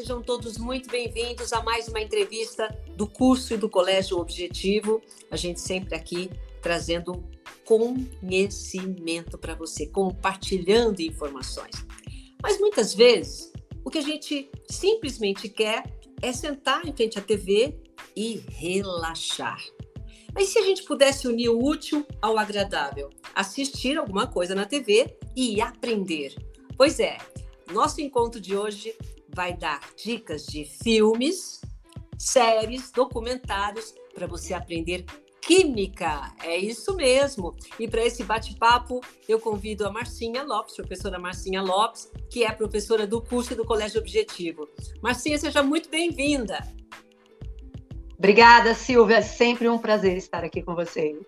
sejam todos muito bem-vindos a mais uma entrevista do curso e do Colégio Objetivo. A gente sempre aqui trazendo conhecimento para você, compartilhando informações. Mas muitas vezes o que a gente simplesmente quer é sentar em frente à TV e relaxar. Mas se a gente pudesse unir o útil ao agradável, assistir alguma coisa na TV e aprender? Pois é, nosso encontro de hoje vai dar dicas de filmes, séries, documentários para você aprender Química, é isso mesmo. E para esse bate-papo, eu convido a Marcinha Lopes, professora Marcinha Lopes, que é professora do curso do Colégio Objetivo. Marcinha, seja muito bem-vinda. Obrigada, Silvia. É sempre um prazer estar aqui com você.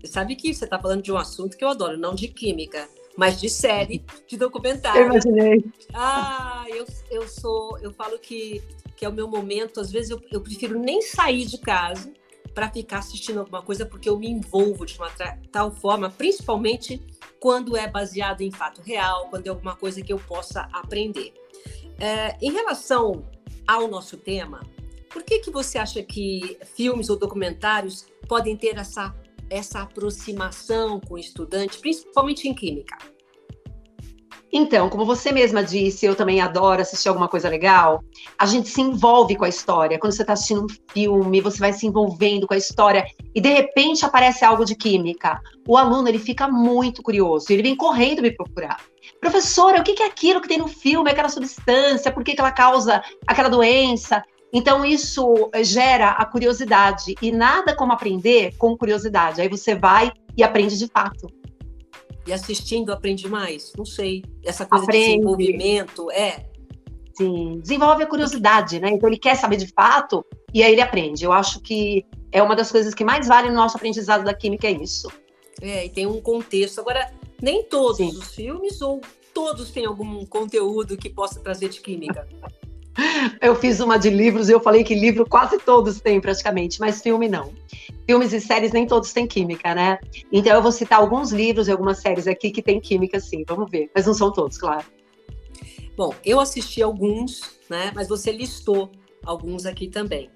Você sabe que você está falando de um assunto que eu adoro, não de química, mas de série, de documentário. Eu imaginei. Ah, eu, eu sou, eu falo que, que é o meu momento. Às vezes eu, eu prefiro nem sair de casa para ficar assistindo alguma coisa, porque eu me envolvo de uma tal forma, principalmente quando é baseado em fato real, quando é alguma coisa que eu possa aprender. É, em relação ao nosso tema, por que, que você acha que filmes ou documentários podem ter essa, essa aproximação com o estudante, principalmente em química? Então, como você mesma disse, eu também adoro assistir alguma coisa legal. A gente se envolve com a história. Quando você está assistindo um filme, você vai se envolvendo com a história e de repente aparece algo de química. O aluno ele fica muito curioso, ele vem correndo me procurar. Professora, o que é aquilo que tem no filme, aquela substância? Por que, ela causa aquela doença? Então, isso gera a curiosidade. E nada como aprender com curiosidade. Aí você vai e aprende de fato. E assistindo aprende mais? Não sei. Essa coisa aprende. de desenvolvimento, é. Sim, desenvolve a curiosidade, né? Então ele quer saber de fato e aí ele aprende. Eu acho que é uma das coisas que mais vale no nosso aprendizado da química é isso. É, e tem um contexto. Agora, nem todos Sim. os filmes ou todos têm algum conteúdo que possa trazer de química? Eu fiz uma de livros e eu falei que livro quase todos têm praticamente, mas filme não. Filmes e séries nem todos têm química, né? Então eu vou citar alguns livros e algumas séries aqui que tem química sim, vamos ver. Mas não são todos, claro. Bom, eu assisti alguns, né? Mas você listou alguns aqui também.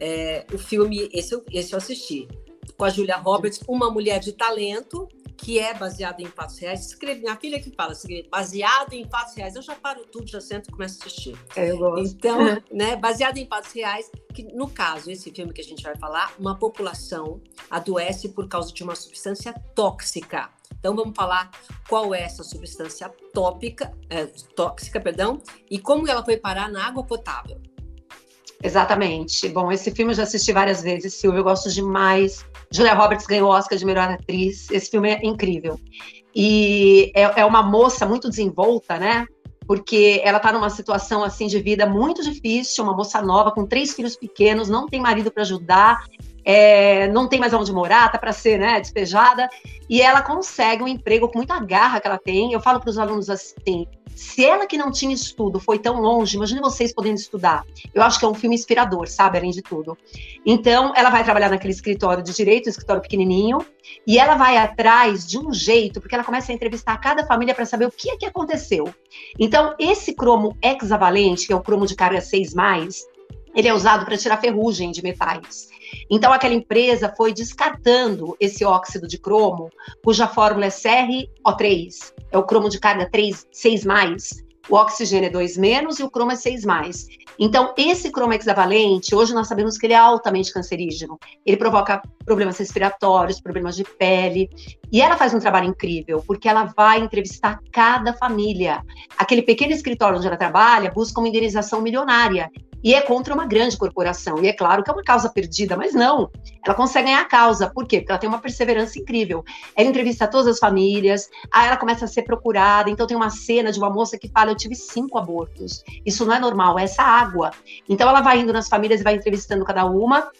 É, o filme, esse, esse eu assisti, com a Julia Roberts, Uma Mulher de Talento, que é baseado em fatos reais. Escreve, minha filha que fala, baseado em fatos reais. Eu já paro tudo, já sento e começo a assistir. É, eu gosto. Então, né, baseado em fatos reais, que no caso, esse filme que a gente vai falar, uma população adoece por causa de uma substância tóxica. Então vamos falar qual é essa substância tópica, é, tóxica, perdão, e como ela foi parar na água potável. Exatamente. Bom, esse filme eu já assisti várias vezes, Silvia, eu gosto demais. Julia Roberts ganhou o Oscar de melhor atriz. Esse filme é incrível. E é, é uma moça muito desenvolta, né? Porque ela está numa situação assim de vida muito difícil, uma moça nova com três filhos pequenos, não tem marido para ajudar, é, não tem mais onde morar, tá para ser né, despejada, e ela consegue um emprego com muita garra que ela tem. Eu falo para os alunos assim: se ela que não tinha estudo foi tão longe, imagine vocês podendo estudar. Eu acho que é um filme inspirador, sabe, além de tudo. Então, ela vai trabalhar naquele escritório de direito, um escritório pequenininho, e ela vai atrás de um jeito, porque ela começa a entrevistar cada família para saber o que é que aconteceu. Então, esse cromo hexavalente, que é o cromo de carga 6+, ele é usado para tirar ferrugem de metais. Então, aquela empresa foi descartando esse óxido de cromo, cuja fórmula é CrO3, é o cromo de carga 3, 6, o oxigênio é 2 menos e o cromo é 6 mais. Então, esse cromo hexavalente, hoje nós sabemos que ele é altamente cancerígeno. Ele provoca problemas respiratórios, problemas de pele. E ela faz um trabalho incrível, porque ela vai entrevistar cada família. Aquele pequeno escritório onde ela trabalha busca uma indenização milionária e é contra uma grande corporação. E é claro que é uma causa perdida, mas não. Ela consegue ganhar a causa. Por quê? Porque ela tem uma perseverança incrível. Ela entrevista todas as famílias, aí ela começa a ser procurada. Então tem uma cena de uma moça que fala: Eu tive cinco abortos. Isso não é normal, é essa água. Então ela vai indo nas famílias e vai entrevistando cada uma.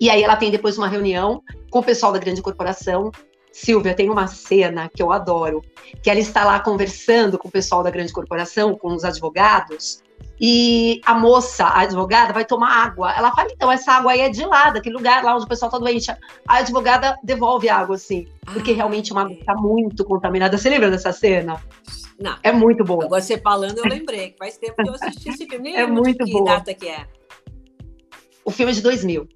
E aí ela tem depois uma reunião com o pessoal da grande corporação. Silvia, tem uma cena que eu adoro, que ela está lá conversando com o pessoal da grande corporação, com os advogados, e a moça, a advogada, vai tomar água. Ela fala, então, essa água aí é de lá, daquele lugar lá onde o pessoal tá doente. A advogada devolve a água, assim, porque realmente uma água está muito contaminada. Você lembra dessa cena? Não. É muito bom. Agora você falando, eu lembrei que faz tempo que eu assisti esse filme. Nem é muito que bom. data que é. O filme é de 2000.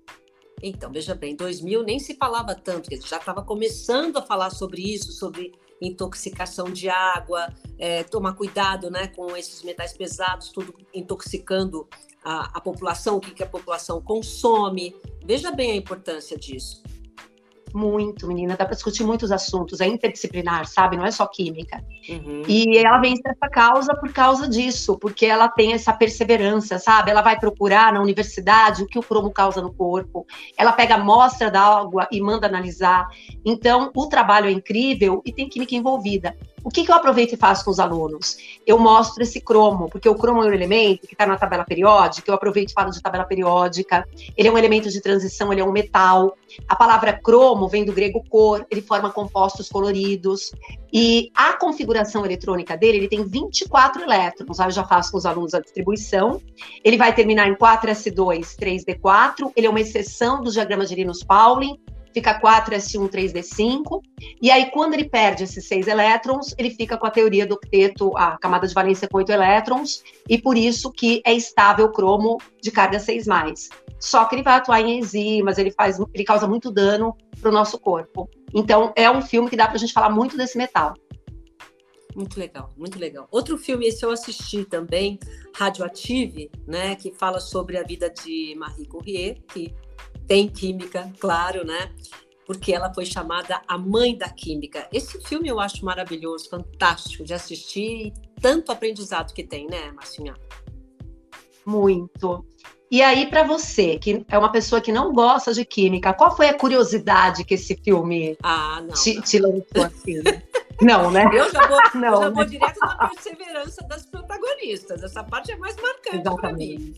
Então, veja bem, 2000 nem se falava tanto, já estava começando a falar sobre isso, sobre intoxicação de água, é, tomar cuidado né, com esses metais pesados, tudo intoxicando a, a população, o que, que a população consome. Veja bem a importância disso. Muito, menina, dá para discutir muitos assuntos, é interdisciplinar, sabe? Não é só química. Uhum. E ela vence essa causa por causa disso, porque ela tem essa perseverança, sabe? Ela vai procurar na universidade o que o cromo causa no corpo, ela pega a amostra da água e manda analisar. Então, o trabalho é incrível e tem química envolvida. O que, que eu aproveito e faço com os alunos? Eu mostro esse cromo, porque o cromo é um elemento que está na tabela periódica, eu aproveito e falo de tabela periódica, ele é um elemento de transição, ele é um metal. A palavra cromo vem do grego cor, ele forma compostos coloridos, e a configuração eletrônica dele, ele tem 24 elétrons, eu já faço com os alunos a distribuição, ele vai terminar em 4s2, 3d4, ele é uma exceção dos diagramas de Linus-Pauling, fica 4s1, 3d5. E aí, quando ele perde esses seis elétrons, ele fica com a teoria do octeto, a camada de valência com oito elétrons, e por isso que é estável o cromo de carga 6 Só que ele vai atuar em enzimas, ele faz, ele causa muito dano para o nosso corpo. Então, é um filme que dá para a gente falar muito desse metal. Muito legal, muito legal. Outro filme, esse eu assisti também, Radioactive, né, que fala sobre a vida de Marie Curie, que tem química, claro, né? Porque ela foi chamada a mãe da química. Esse filme eu acho maravilhoso, fantástico de assistir, tanto aprendizado que tem, né, Marcinha? Muito. E aí, para você, que é uma pessoa que não gosta de química, qual foi a curiosidade que esse filme ah, não, te, não. te lançou assim? Não, né? Eu já vou, não, eu já vou né? direto na perseverança das protagonistas. Essa parte é mais marcante para mim.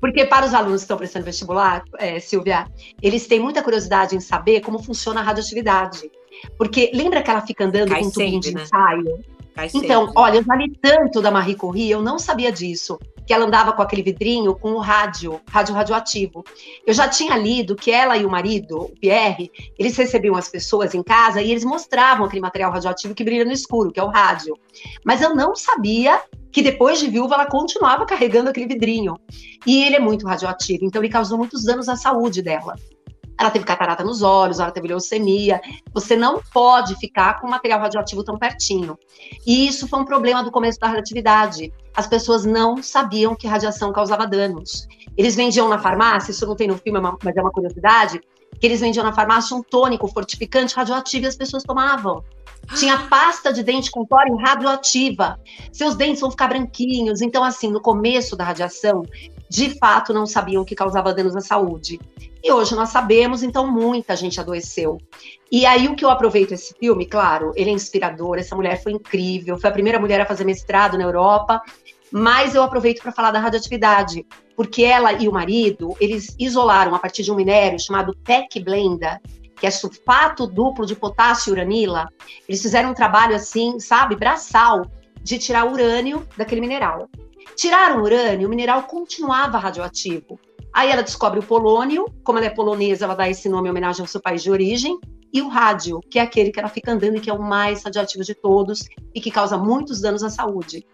Porque para os alunos que estão prestando vestibular, é, Silvia, eles têm muita curiosidade em saber como funciona a radioatividade. Porque lembra que ela fica andando Cai com um tubinho de né? ensaio? Cai então, sempre. olha, eu já li tanto da Marie Curie, eu não sabia disso que ela andava com aquele vidrinho com o rádio, rádio radioativo. Eu já tinha lido que ela e o marido, o Pierre, eles recebiam as pessoas em casa e eles mostravam aquele material radioativo que brilha no escuro, que é o rádio. Mas eu não sabia que depois de viúva ela continuava carregando aquele vidrinho. E ele é muito radioativo, então ele causou muitos danos à saúde dela ela teve catarata nos olhos, ela teve leucemia. Você não pode ficar com material radioativo tão pertinho. E isso foi um problema do começo da radioatividade. As pessoas não sabiam que radiação causava danos. Eles vendiam na farmácia, isso não tem no filme, é mas é uma curiosidade, que eles vendiam na farmácia um tônico fortificante radioativo e as pessoas tomavam. Tinha pasta de dente com tório radioativa. Seus dentes vão ficar branquinhos. Então, assim, no começo da radiação, de fato não sabiam que causava danos à saúde. E hoje nós sabemos, então muita gente adoeceu. E aí o que eu aproveito esse filme, claro, ele é inspirador, essa mulher foi incrível, foi a primeira mulher a fazer mestrado na Europa, mas eu aproveito para falar da radioatividade, porque ela e o marido, eles isolaram a partir de um minério chamado PEC Blenda, que é sulfato duplo de potássio e uranila. Eles fizeram um trabalho assim, sabe, braçal, de tirar urânio daquele mineral. Tiraram o urânio, o mineral continuava radioativo. Aí ela descobre o polônio, como ela é polonesa, ela dá esse nome em homenagem ao seu país de origem, e o rádio, que é aquele que ela fica andando e que é o mais radioativo de todos e que causa muitos danos à saúde.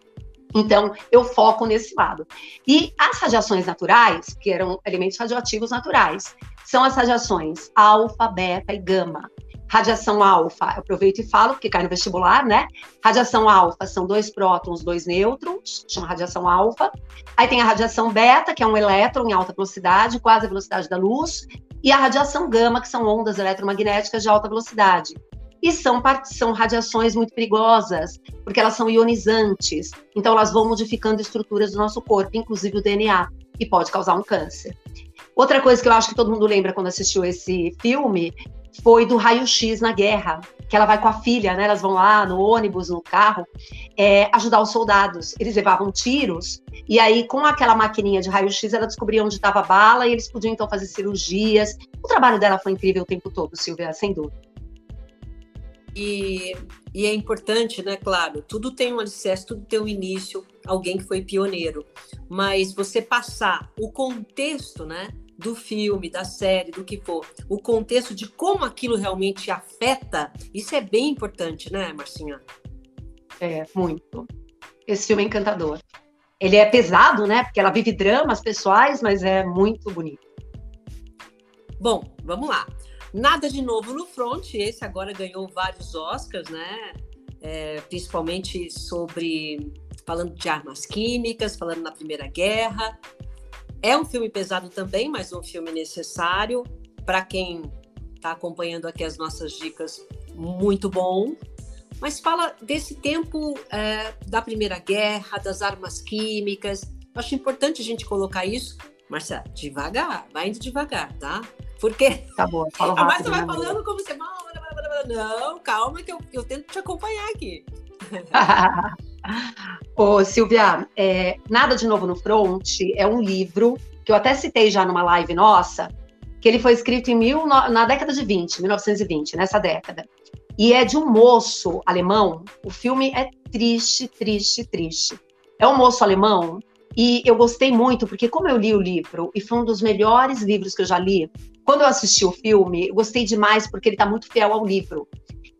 Então, eu foco nesse lado. E as radiações naturais, que eram elementos radioativos naturais, são as radiações alfa, beta e gama. Radiação alfa, eu aproveito e falo, porque cai no vestibular, né? Radiação alfa são dois prótons, dois nêutrons, chama radiação alfa. Aí tem a radiação beta, que é um elétron em alta velocidade, quase a velocidade da luz. E a radiação gama, que são ondas eletromagnéticas de alta velocidade. E são, são radiações muito perigosas, porque elas são ionizantes. Então, elas vão modificando estruturas do nosso corpo, inclusive o DNA, e pode causar um câncer. Outra coisa que eu acho que todo mundo lembra quando assistiu esse filme foi do raio-x na guerra, que ela vai com a filha, né? Elas vão lá no ônibus, no carro, é, ajudar os soldados. Eles levavam tiros, e aí, com aquela maquininha de raio-x, ela descobria onde estava a bala e eles podiam então fazer cirurgias. O trabalho dela foi incrível o tempo todo, Silvia, sem dúvida. E, e é importante, né? Claro, tudo tem um alicerce, tudo tem um início, alguém que foi pioneiro. Mas você passar o contexto, né? Do filme, da série, do que for, o contexto de como aquilo realmente afeta, isso é bem importante, né, Marcinha? É, muito. Esse filme é encantador. Ele é pesado, né? Porque ela vive dramas pessoais, mas é muito bonito. Bom, vamos lá. Nada de novo no front. Esse agora ganhou vários Oscars, né? É, principalmente sobre falando de armas químicas, falando na Primeira Guerra. É um filme pesado também, mas um filme necessário para quem está acompanhando aqui as nossas dicas. Muito bom. Mas fala desse tempo é, da Primeira Guerra, das armas químicas. Acho importante a gente colocar isso. Marcia, devagar, vai indo devagar, tá? Porque. Tá bom, fala rápido. Mas você vai falando como você. Não, calma que eu, eu tento te acompanhar aqui. Ô, Silvia, é, Nada de Novo no Front é um livro que eu até citei já numa live nossa, que ele foi escrito em mil, na década de 20, 1920, nessa década. E é de um moço alemão. O filme é triste, triste, triste. É um moço alemão e eu gostei muito, porque como eu li o livro, e foi um dos melhores livros que eu já li, quando eu assisti o filme, eu gostei demais porque ele está muito fiel ao livro.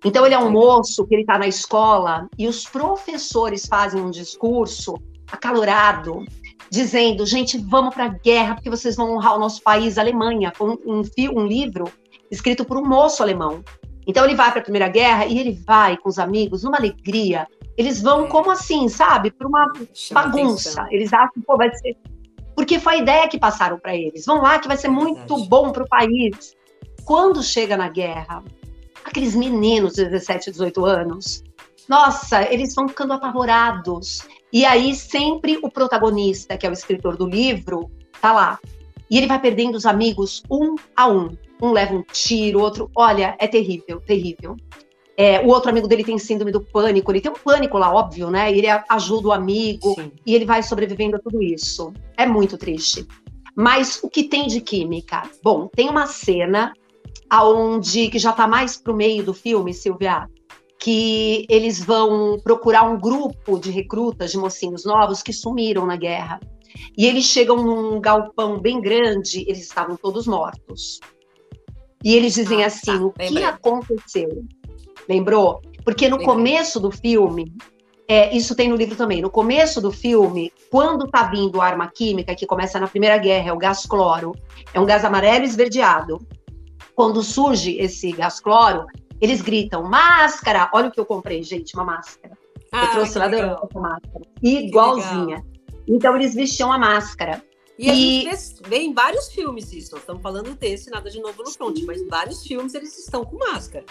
Então ele é um moço que ele está na escola e os professores fazem um discurso acalorado, dizendo, gente, vamos para a guerra porque vocês vão honrar o nosso país, a Alemanha. Foi um, um, um livro escrito por um moço alemão. Então ele vai para a Primeira Guerra e ele vai com os amigos numa alegria. Eles vão como assim, sabe? Para uma bagunça. Eles acham, pô, vai ser. Porque foi a ideia que passaram para eles. Vão lá que vai ser é muito bom para o país. Quando chega na guerra, aqueles meninos de 17, 18 anos, nossa, eles vão ficando apavorados. E aí sempre o protagonista, que é o escritor do livro, tá lá. E ele vai perdendo os amigos um a um. Um leva um tiro, outro. Olha, é terrível, terrível. É, o outro amigo dele tem síndrome do pânico, ele tem um pânico lá, óbvio, né? Ele ajuda o amigo Sim. e ele vai sobrevivendo a tudo isso. É muito triste. Mas o que tem de química? Bom, tem uma cena aonde que já está mais para o meio do filme, Silvia, que eles vão procurar um grupo de recrutas, de mocinhos novos que sumiram na guerra. E eles chegam num galpão bem grande, eles estavam todos mortos. E eles dizem ah, assim: tá, o que aconteceu? Lembrou? Porque no Lembrei. começo do filme, é, isso tem no livro também. No começo do filme, quando tá vindo a arma química, que começa na Primeira Guerra, é o gás cloro, é um gás amarelo esverdeado. Quando surge esse gás cloro, eles gritam: máscara! Olha o que eu comprei, gente, uma máscara. Ah, eu trouxe lá da Europa essa máscara. Igualzinha. Então eles vestiam a máscara. E, e... a gente vê em vários filmes isso. Nós estamos falando desse, nada de novo no front, mas em vários filmes eles estão com máscara.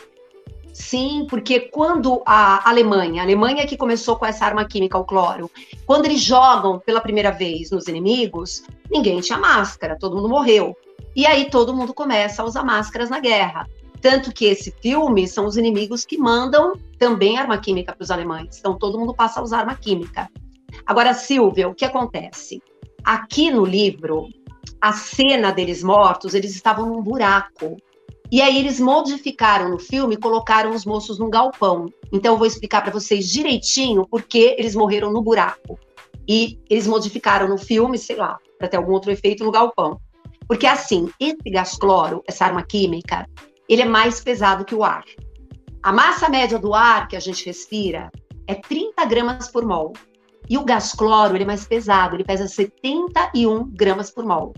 Sim, porque quando a Alemanha, a Alemanha que começou com essa arma química, o cloro, quando eles jogam pela primeira vez nos inimigos, ninguém tinha máscara, todo mundo morreu. E aí todo mundo começa a usar máscaras na guerra. Tanto que esse filme são os inimigos que mandam também arma química para os alemães. Então todo mundo passa a usar arma química. Agora, Silvia, o que acontece? Aqui no livro, a cena deles mortos, eles estavam num buraco. E aí eles modificaram no filme, colocaram os moços num galpão. Então eu vou explicar para vocês direitinho por que eles morreram no buraco. E eles modificaram no filme, sei lá, para ter algum outro efeito no galpão. Porque assim, esse gás cloro, essa arma química, ele é mais pesado que o ar. A massa média do ar que a gente respira é 30 gramas por mol. E o gás cloro, ele é mais pesado, ele pesa 71 gramas por mol.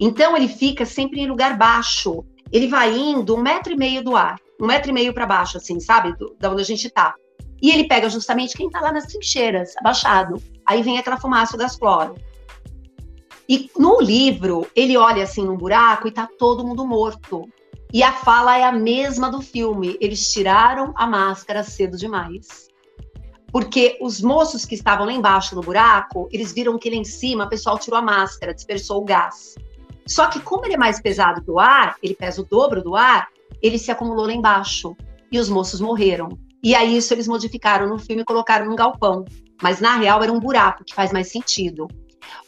Então, ele fica sempre em lugar baixo. Ele vai indo um metro e meio do ar, um metro e meio para baixo, assim, sabe? Do, da onde a gente tá. E ele pega justamente quem tá lá nas trincheiras, abaixado. Aí vem aquela fumaça, o gás cloro. E no livro, ele olha assim num buraco e tá todo mundo morto. E a fala é a mesma do filme. Eles tiraram a máscara cedo demais porque os moços que estavam lá embaixo no buraco, eles viram que lá em cima o pessoal tirou a máscara, dispersou o gás. Só que como ele é mais pesado que o ar, ele pesa o dobro do ar, ele se acumulou lá embaixo e os moços morreram. E aí isso eles modificaram no filme e colocaram num galpão, mas na real era um buraco que faz mais sentido.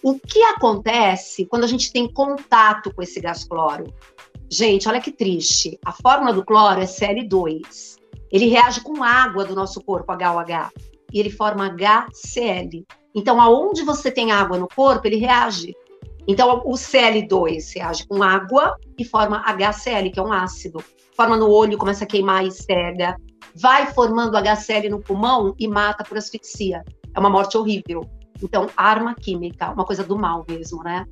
O que acontece quando a gente tem contato com esse gás cloro? Gente, olha que triste. A fórmula do cloro é Cl2. Ele reage com água do nosso corpo, HOH e ele forma HCl. Então, aonde você tem água no corpo, ele reage. Então, o Cl2 reage com água e forma HCl, que é um ácido. Forma no olho, começa a queimar e cega. vai formando HCl no pulmão e mata por asfixia. É uma morte horrível. Então, arma química, uma coisa do mal mesmo, né?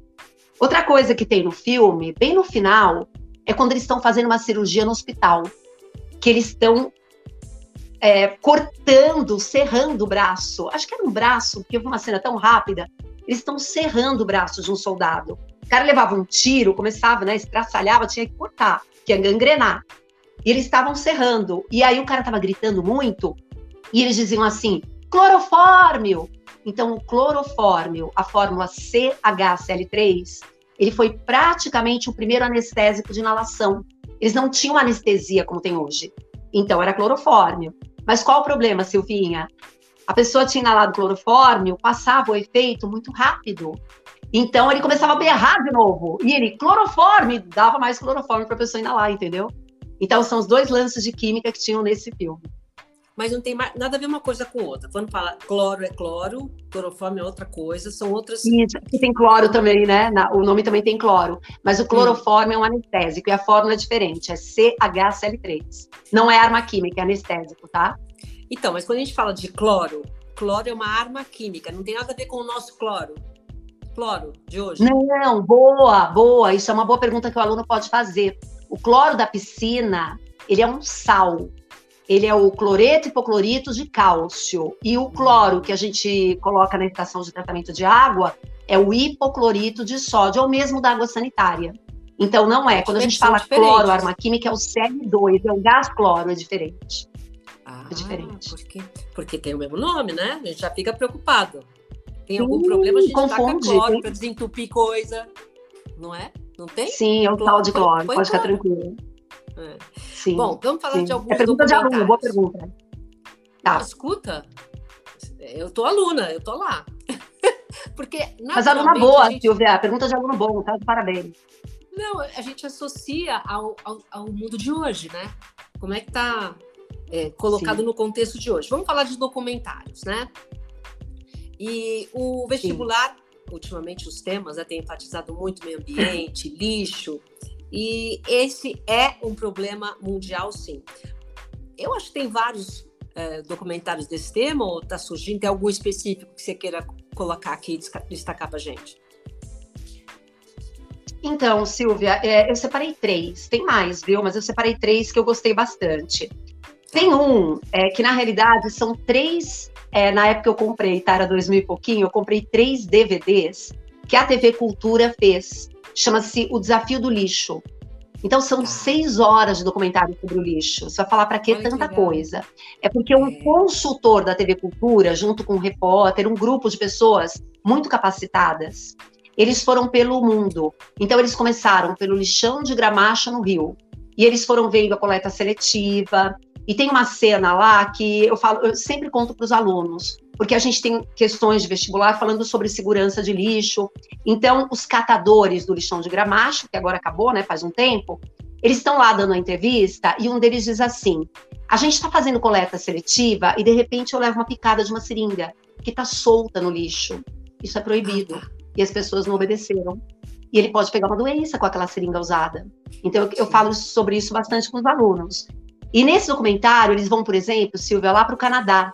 Outra coisa que tem no filme, bem no final, é quando eles estão fazendo uma cirurgia no hospital, que eles estão é, cortando, serrando o braço. Acho que era um braço, porque foi uma cena tão rápida. Eles estão serrando o braço de um soldado. O cara levava um tiro, começava, né, estraçalhava, tinha que cortar, que ia gangrenar. E eles estavam serrando. E aí o cara estava gritando muito, e eles diziam assim: clorofórmio! Então, o clorofórmio, a fórmula CHCl3, ele foi praticamente o primeiro anestésico de inalação. Eles não tinham anestesia como tem hoje. Então, era clorofórmio. Mas qual o problema, Silvinha? A pessoa tinha inalado clorofórmio, passava o efeito muito rápido. Então, ele começava a berrar de novo. E ele, clorofórmio, dava mais clorofórmio para a pessoa inalar, entendeu? Então, são os dois lances de química que tinham nesse filme mas não tem nada a ver uma coisa com outra. Quando fala cloro é cloro, clorofórmio é outra coisa, são outras. Isso, aqui tem cloro também, né? o nome também tem cloro. Mas o clorofórmio hum. é um anestésico e a fórmula é diferente, é CHCl3. Não é arma química, é anestésico, tá? Então, mas quando a gente fala de cloro, cloro é uma arma química, não tem nada a ver com o nosso cloro. Cloro de hoje? Não, boa, boa. Isso é uma boa pergunta que o aluno pode fazer. O cloro da piscina, ele é um sal ele é o cloreto hipoclorito de cálcio. E o cloro que a gente coloca na estação de tratamento de água é o hipoclorito de sódio, ou mesmo da água sanitária. Então não é. Quando a gente fala cloro, arma química, é o Cl2, é o gás cloro, é diferente. Ah, é diferente. Porque, porque tem o mesmo nome, né? A gente já fica preocupado. Tem algum Sim, problema, a gente confunde, taca cloro para desentupir coisa. Não é? Não tem? Sim, é o tal de cloro, pode ficar tranquilo. É. Sim, Bom, vamos falar sim. de alguns é pergunta de aluno, boa pergunta. Tá. escuta, eu tô aluna, eu tô lá. Porque, Mas aluna boa, gente... Silvia, pergunta de aluno bom, tá? Parabéns. Não, a gente associa ao, ao, ao mundo de hoje, né? Como é que tá é, colocado sim. no contexto de hoje. Vamos falar de documentários, né? E o vestibular, sim. ultimamente os temas né, têm enfatizado muito meio ambiente, lixo, e esse é um problema mundial, sim. Eu acho que tem vários é, documentários desse tema, ou está surgindo? Tem algum específico que você queira colocar aqui e destacar para gente? Então, Silvia, é, eu separei três. Tem mais, viu? Mas eu separei três que eu gostei bastante. Tem um é, que, na realidade, são três. Na época eu comprei, tá? Era 2000 e pouquinho, eu comprei três DVDs que a TV Cultura fez chama-se O Desafio do Lixo. Então são ah. seis horas de documentário sobre o lixo. Você vai falar para que tanta coisa? É porque um é. consultor da TV Cultura, junto com um repórter, um grupo de pessoas muito capacitadas, eles foram pelo mundo. Então eles começaram pelo lixão de Gramacha no Rio. E eles foram vendo a coleta seletiva, e tem uma cena lá que eu falo, eu sempre conto para os alunos, porque a gente tem questões de vestibular falando sobre segurança de lixo. Então, os catadores do lixão de gramacho, que agora acabou, né, faz um tempo, eles estão lá dando a entrevista e um deles diz assim: a gente está fazendo coleta seletiva e de repente eu levo uma picada de uma seringa que está solta no lixo. Isso é proibido. E as pessoas não obedeceram. E ele pode pegar uma doença com aquela seringa usada. Então, eu, eu falo sobre isso bastante com os alunos. E nesse documentário, eles vão, por exemplo, Silvia, lá para o Canadá.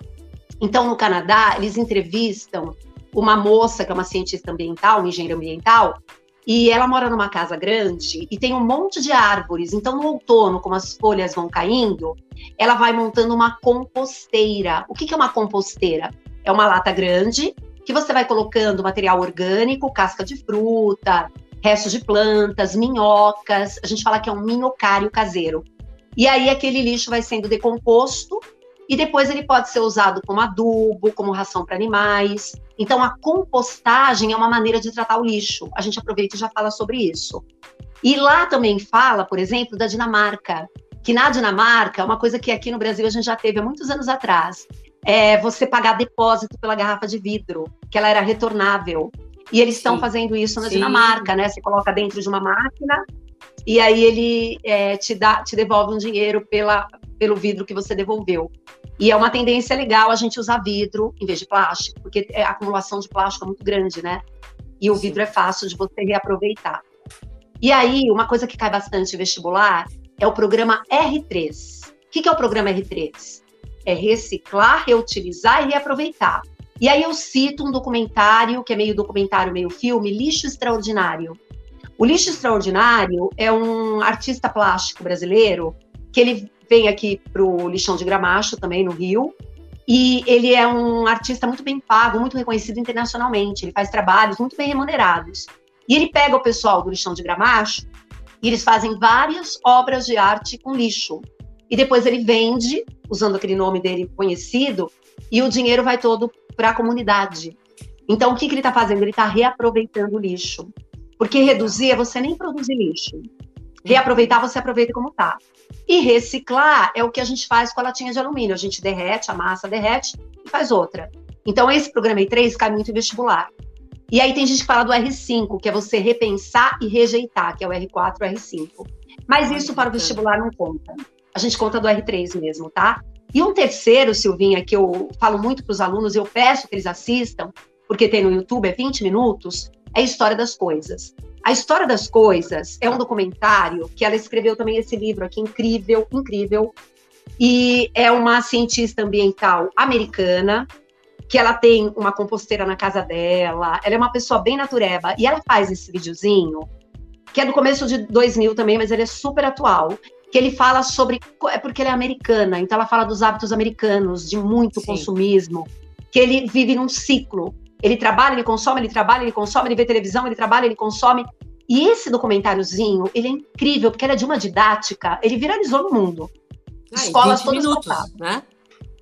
Então, no Canadá, eles entrevistam uma moça que é uma cientista ambiental, uma engenheira ambiental, e ela mora numa casa grande e tem um monte de árvores. Então, no outono, como as folhas vão caindo, ela vai montando uma composteira. O que é uma composteira? É uma lata grande que você vai colocando material orgânico, casca de fruta, restos de plantas, minhocas. A gente fala que é um minhocário caseiro. E aí aquele lixo vai sendo decomposto e depois ele pode ser usado como adubo, como ração para animais. Então a compostagem é uma maneira de tratar o lixo. A gente aproveita e já fala sobre isso. E lá também fala, por exemplo, da Dinamarca, que na Dinamarca, uma coisa que aqui no Brasil a gente já teve há muitos anos atrás, é você pagar depósito pela garrafa de vidro, que ela era retornável. E eles estão fazendo isso na Sim. Dinamarca, né? Você coloca dentro de uma máquina e aí ele é, te dá, te devolve um dinheiro pela, pelo vidro que você devolveu. E é uma tendência legal a gente usar vidro em vez de plástico, porque a acumulação de plástico é muito grande, né? E o vidro é fácil de você reaproveitar. E aí, uma coisa que cai bastante em vestibular é o programa R3. O que, que é o programa R3? é reciclar, reutilizar e reaproveitar. E aí eu cito um documentário, que é meio documentário, meio filme, Lixo Extraordinário. O Lixo Extraordinário é um artista plástico brasileiro que ele vem aqui para o Lixão de Gramacho, também no Rio, e ele é um artista muito bem pago, muito reconhecido internacionalmente. Ele faz trabalhos muito bem remunerados. E ele pega o pessoal do Lixão de Gramacho e eles fazem várias obras de arte com lixo. E depois ele vende, usando aquele nome dele conhecido, e o dinheiro vai todo para a comunidade. Então, o que, que ele está fazendo? Ele está reaproveitando o lixo. Porque reduzir é você nem produzir lixo. Reaproveitar, você aproveita como está. E reciclar é o que a gente faz com a latinha de alumínio. A gente derrete, a massa derrete e faz outra. Então, esse programa E3 cai muito em vestibular. E aí tem gente que fala do R5, que é você repensar e rejeitar, que é o R4 e o R5. Mas isso para o vestibular não conta. A gente conta do R3 mesmo, tá? E um terceiro, Silvinha, que eu falo muito para os alunos, eu peço que eles assistam, porque tem no YouTube, é 20 minutos, é a História das Coisas. A História das Coisas é um documentário que ela escreveu também esse livro aqui, incrível, incrível. E é uma cientista ambiental americana, que ela tem uma composteira na casa dela, ela é uma pessoa bem natureba, e ela faz esse videozinho, que é do começo de 2000 também, mas ele é super atual, que ele fala sobre, é porque ela é americana, então ela fala dos hábitos americanos, de muito Sim. consumismo, que ele vive num ciclo, ele trabalha, ele consome, ele trabalha, ele consome, ele vê televisão, ele trabalha, ele consome, e esse documentáriozinho, ele é incrível, porque ele é de uma didática, ele viralizou no mundo. Ah, Escolas 20 minutos, né?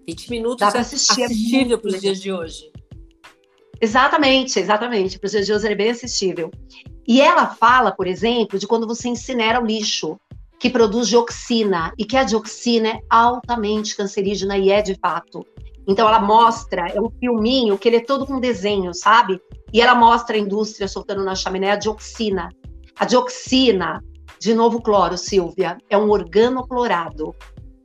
20 minutos Dá para assistir, é assistível para os dias de hoje. Exatamente, exatamente. Para os dias de hoje ele é bem assistível. E ela fala, por exemplo, de quando você incinera o lixo, que produz dioxina, e que a dioxina é altamente cancerígena e é de fato. Então ela mostra, é um filminho que ele é todo com desenho, sabe? E ela mostra a indústria soltando na chaminé a dioxina. A dioxina, de novo cloro, Silvia, é um organoclorado.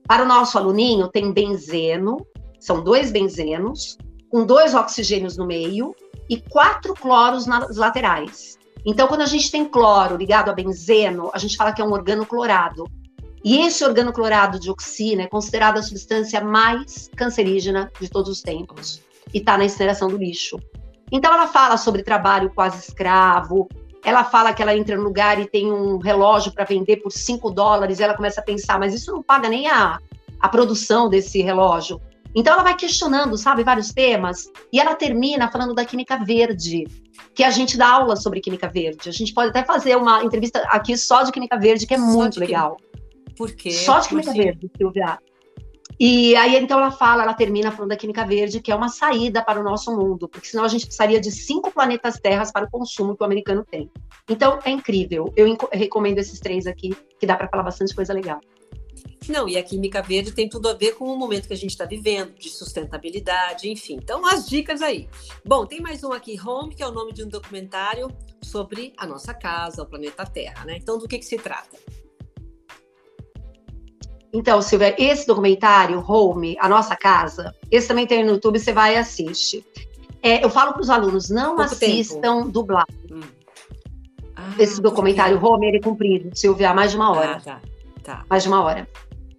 Para o nosso aluninho, tem benzeno, são dois benzenos, com dois oxigênios no meio e quatro cloros nas laterais. Então, quando a gente tem cloro ligado a benzeno, a gente fala que é um organoclorado. E esse organoclorado de oxina é considerado a substância mais cancerígena de todos os tempos e está na incineração do lixo. Então, ela fala sobre trabalho quase escravo, ela fala que ela entra no lugar e tem um relógio para vender por 5 dólares, e ela começa a pensar, mas isso não paga nem a, a produção desse relógio. Então ela vai questionando, sabe, vários temas, e ela termina falando da química verde, que a gente dá aula sobre química verde. A gente pode até fazer uma entrevista aqui só de química verde, que é só muito legal. Por quê? Só de química verde, Silvia. E aí, então, ela fala, ela termina falando da química verde, que é uma saída para o nosso mundo, porque senão a gente precisaria de cinco planetas terras para o consumo que o americano tem. Então, é incrível. Eu recomendo esses três aqui, que dá para falar bastante coisa legal. Não, e a química verde tem tudo a ver com o momento que a gente está vivendo, de sustentabilidade, enfim. Então, as dicas aí. Bom, tem mais um aqui, Home, que é o nome de um documentário sobre a nossa casa, o planeta Terra, né? Então, do que, que se trata? Então, Silvia, esse documentário, Home, A Nossa Casa, esse também tem no YouTube, você vai e assiste. É, eu falo para os alunos, não Pouco assistam tempo. dublado. Hum. Ah, esse documentário, Home, ele é comprido, Silvia, mais de uma hora. Ah, tá. tá. Mais de uma hora.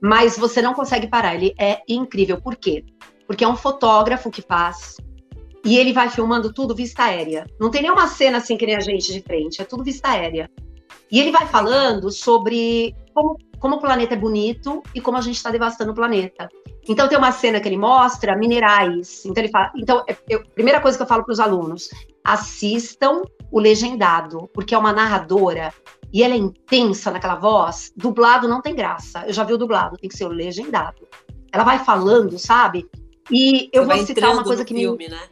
Mas você não consegue parar, ele é incrível. Por quê? Porque é um fotógrafo que faz, e ele vai filmando tudo vista aérea. Não tem nenhuma cena assim que nem a gente de frente, é tudo vista aérea. E ele vai falando sobre como como o planeta é bonito e como a gente está devastando o planeta. Então tem uma cena que ele mostra minerais. Então ele fala, então é, eu, primeira coisa que eu falo para os alunos, assistam o legendado, porque é uma narradora e ela é intensa naquela voz. Dublado não tem graça. Eu já vi o dublado, tem que ser o legendado. Ela vai falando, sabe? E eu Você vou citar uma coisa que filme, me né?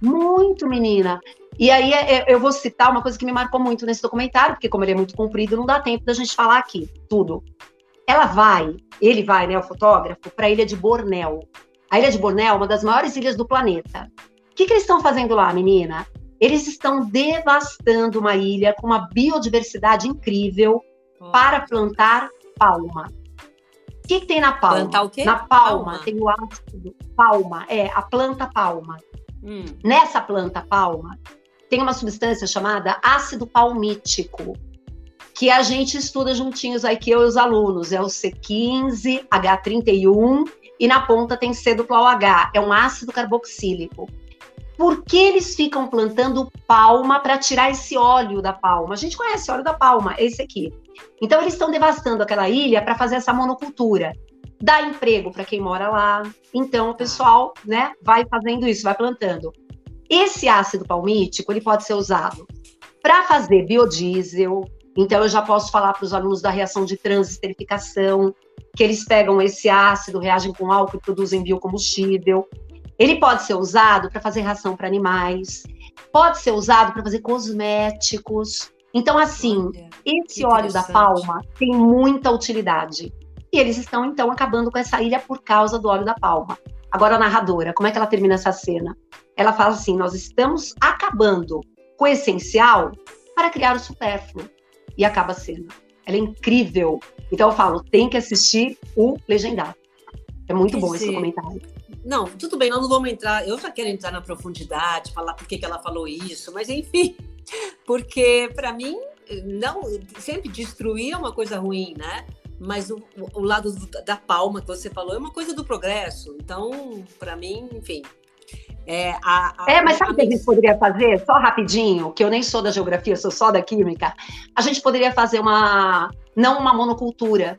Muito menina. E aí é, é, eu vou citar uma coisa que me marcou muito nesse documentário, porque como ele é muito comprido, não dá tempo da gente falar aqui tudo. Ela vai, ele vai, né, o fotógrafo, para a ilha de Bornéu. A ilha de Bornéu é uma das maiores ilhas do planeta. O que, que eles estão fazendo lá, menina? Eles estão devastando uma ilha com uma biodiversidade incrível oh. para plantar palma. O que, que, tem na palma? Plantar o quê? Na palma, palma. tem o ácido. Palma, é, a planta palma. Hum. Nessa planta palma, tem uma substância chamada ácido palmítico, que a gente estuda juntinhos aqui, eu e os alunos. É o C15, H31 e na ponta tem C duplo OH, é um ácido carboxílico. Por que eles ficam plantando palma para tirar esse óleo da palma? A gente conhece o óleo da palma, esse aqui. Então eles estão devastando aquela ilha para fazer essa monocultura. Dá emprego para quem mora lá. Então o pessoal, né, vai fazendo isso, vai plantando. Esse ácido palmítico, ele pode ser usado para fazer biodiesel. Então eu já posso falar para os alunos da reação de transesterificação, que eles pegam esse ácido, reagem com álcool e produzem biocombustível. Ele pode ser usado para fazer ração para animais, pode ser usado para fazer cosméticos. Então, assim, Olha, esse óleo da palma tem muita utilidade. E eles estão, então, acabando com essa ilha por causa do óleo da palma. Agora, a narradora, como é que ela termina essa cena? Ela fala assim: nós estamos acabando com o essencial para criar o supérfluo. E acaba a cena. Ela é incrível. Então, eu falo: tem que assistir o Legendado. É muito bom esse comentário. Não, tudo bem, nós não vamos entrar. Eu já quero entrar na profundidade, falar por que, que ela falou isso, mas enfim, porque para mim, não, sempre destruir é uma coisa ruim, né? Mas o, o lado do, da palma que você falou é uma coisa do progresso. Então, para mim, enfim, é, a, a, é, mas sabe o que a gente poderia fazer? Só rapidinho, que eu nem sou da geografia, sou só da química. A gente poderia fazer uma, não uma monocultura,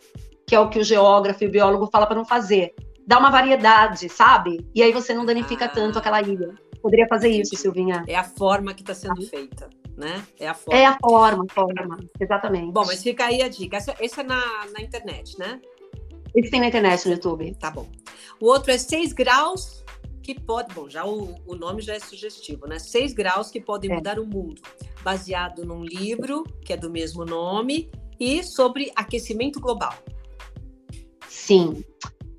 que é o que o geógrafo e o biólogo fala para não fazer dá uma variedade, sabe? E aí você não danifica ah. tanto aquela ilha. Poderia fazer isso, Silvinha. É a forma que está sendo ah. feita, né? É a forma. É a forma, forma, exatamente. Bom, mas fica aí a dica. Esse, é na, na internet, né? Esse tem na internet no YouTube. Tá bom. O outro é 6 graus que pode. Bom, já o, o nome já é sugestivo, né? 6 graus que podem é. mudar o mundo. Baseado num livro que é do mesmo nome e sobre aquecimento global. Sim.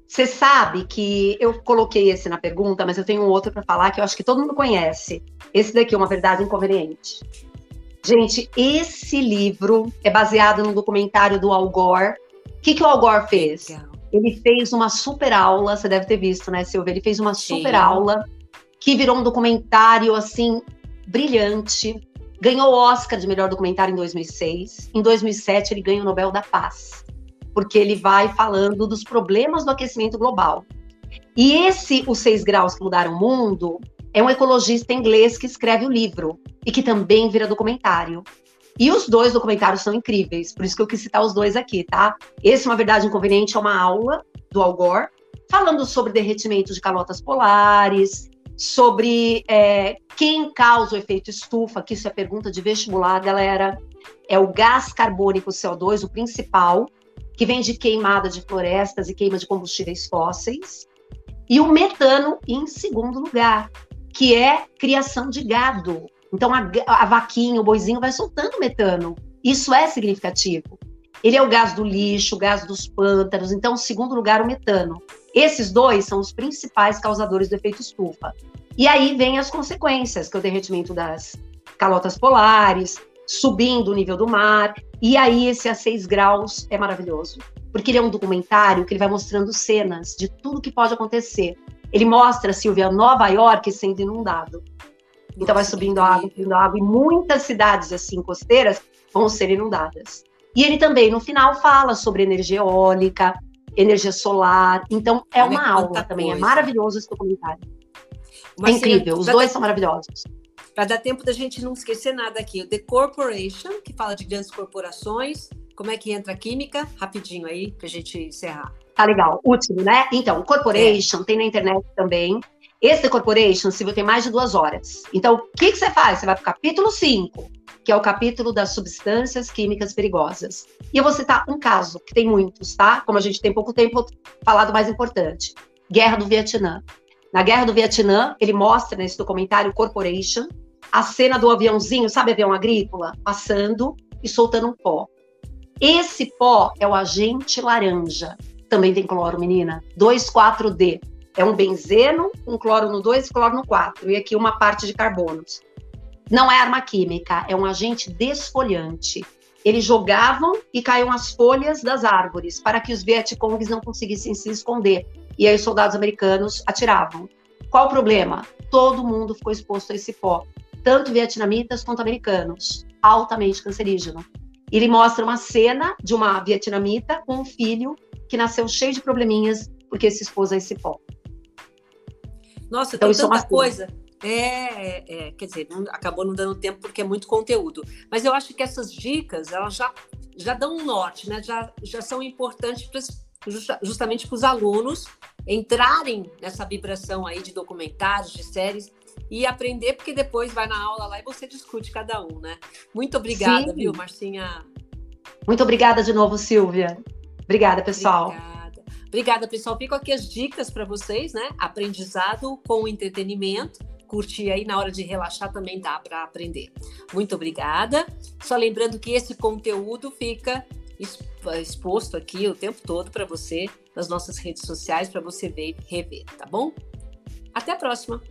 Você sabe que eu coloquei esse na pergunta, mas eu tenho um outro para falar que eu acho que todo mundo conhece. Esse daqui é uma verdade inconveniente. Gente, esse livro é baseado no documentário do Al Gore. O que, que o Al Gore fez? Legal. Ele fez uma super aula, você deve ter visto, né, Silvia? Ele fez uma super Sim. aula que virou um documentário assim brilhante. Ganhou o Oscar de melhor documentário em 2006. Em 2007 ele ganhou o Nobel da Paz porque ele vai falando dos problemas do aquecimento global. E esse, Os Seis Graus que Mudaram o Mundo, é um ecologista inglês que escreve o livro e que também vira documentário. E os dois documentários são incríveis, por isso que eu quis citar os dois aqui, tá? Esse, uma verdade inconveniente, é uma aula do Al Gore, falando sobre derretimento de calotas polares, sobre é, quem causa o efeito estufa, que isso é pergunta de vestibular, galera. É o gás carbônico CO2, o principal, que vem de queimada de florestas e queima de combustíveis fósseis, e o metano em segundo lugar, que é criação de gado. Então a, a vaquinha, o boizinho vai soltando metano. Isso é significativo. Ele é o gás do lixo, o gás dos pântanos. Então, segundo lugar, o metano. Esses dois são os principais causadores do efeito estufa. E aí vem as consequências, que é o derretimento das calotas polares, subindo o nível do mar. E aí, esse a 6 graus é maravilhoso, porque ele é um documentário que ele vai mostrando cenas de tudo que pode acontecer. Ele mostra, Silvia, Nova York sendo inundado. Então vai subindo água, subindo água, e muitas cidades assim costeiras vão ser inundadas. E ele também, no final, fala sobre energia eólica, energia solar. Então, é uma aula também. É maravilhoso esse documentário. é incrível, os dois são maravilhosos para dar tempo da gente não esquecer nada aqui. O The Corporation, que fala de grandes corporações. Como é que entra a química? Rapidinho aí, para a gente encerrar. Tá legal, útil, né? Então, Corporation é. tem na internet também. Esse Corporation, Silvio, tem mais de duas horas. Então, o que, que você faz? Você vai para o capítulo 5, que é o capítulo das substâncias químicas perigosas. E eu vou citar um caso, que tem muitos, tá? Como a gente tem pouco tempo, vou falar do mais importante. Guerra do Vietnã. Na Guerra do Vietnã, ele mostra nesse documentário Corporation, a cena do aviãozinho, sabe avião agrícola? Passando e soltando um pó. Esse pó é o agente laranja. Também tem cloro, menina. 2,4-D. É um benzeno, um cloro no 2 e cloro no 4. E aqui uma parte de carbonos. Não é arma química, é um agente desfolhante. Eles jogavam e caíam as folhas das árvores para que os Vietcongs não conseguissem se esconder. E aí os soldados americanos atiravam. Qual o problema? Todo mundo ficou exposto a esse pó tanto vietnamitas quanto americanos, altamente cancerígeno. Ele mostra uma cena de uma vietnamita com um filho que nasceu cheio de probleminhas porque se expôs a esse pó. Nossa, então, tem é tanta é coisa. É, é, é, quer dizer, não, acabou não dando tempo porque é muito conteúdo. Mas eu acho que essas dicas, elas já, já dão um norte, né? Já, já são importantes pra, justamente para os alunos entrarem nessa vibração aí de documentários, de séries e aprender, porque depois vai na aula lá e você discute cada um, né? Muito obrigada, Sim. viu, Marcinha? Muito obrigada de novo, Silvia. Obrigada, pessoal. Obrigada. Obrigada, pessoal. Fico aqui as dicas para vocês, né? Aprendizado com entretenimento. Curtir aí na hora de relaxar também dá para aprender. Muito obrigada. Só lembrando que esse conteúdo fica exposto aqui o tempo todo para você nas nossas redes sociais para você ver e rever, tá bom? Até a próxima.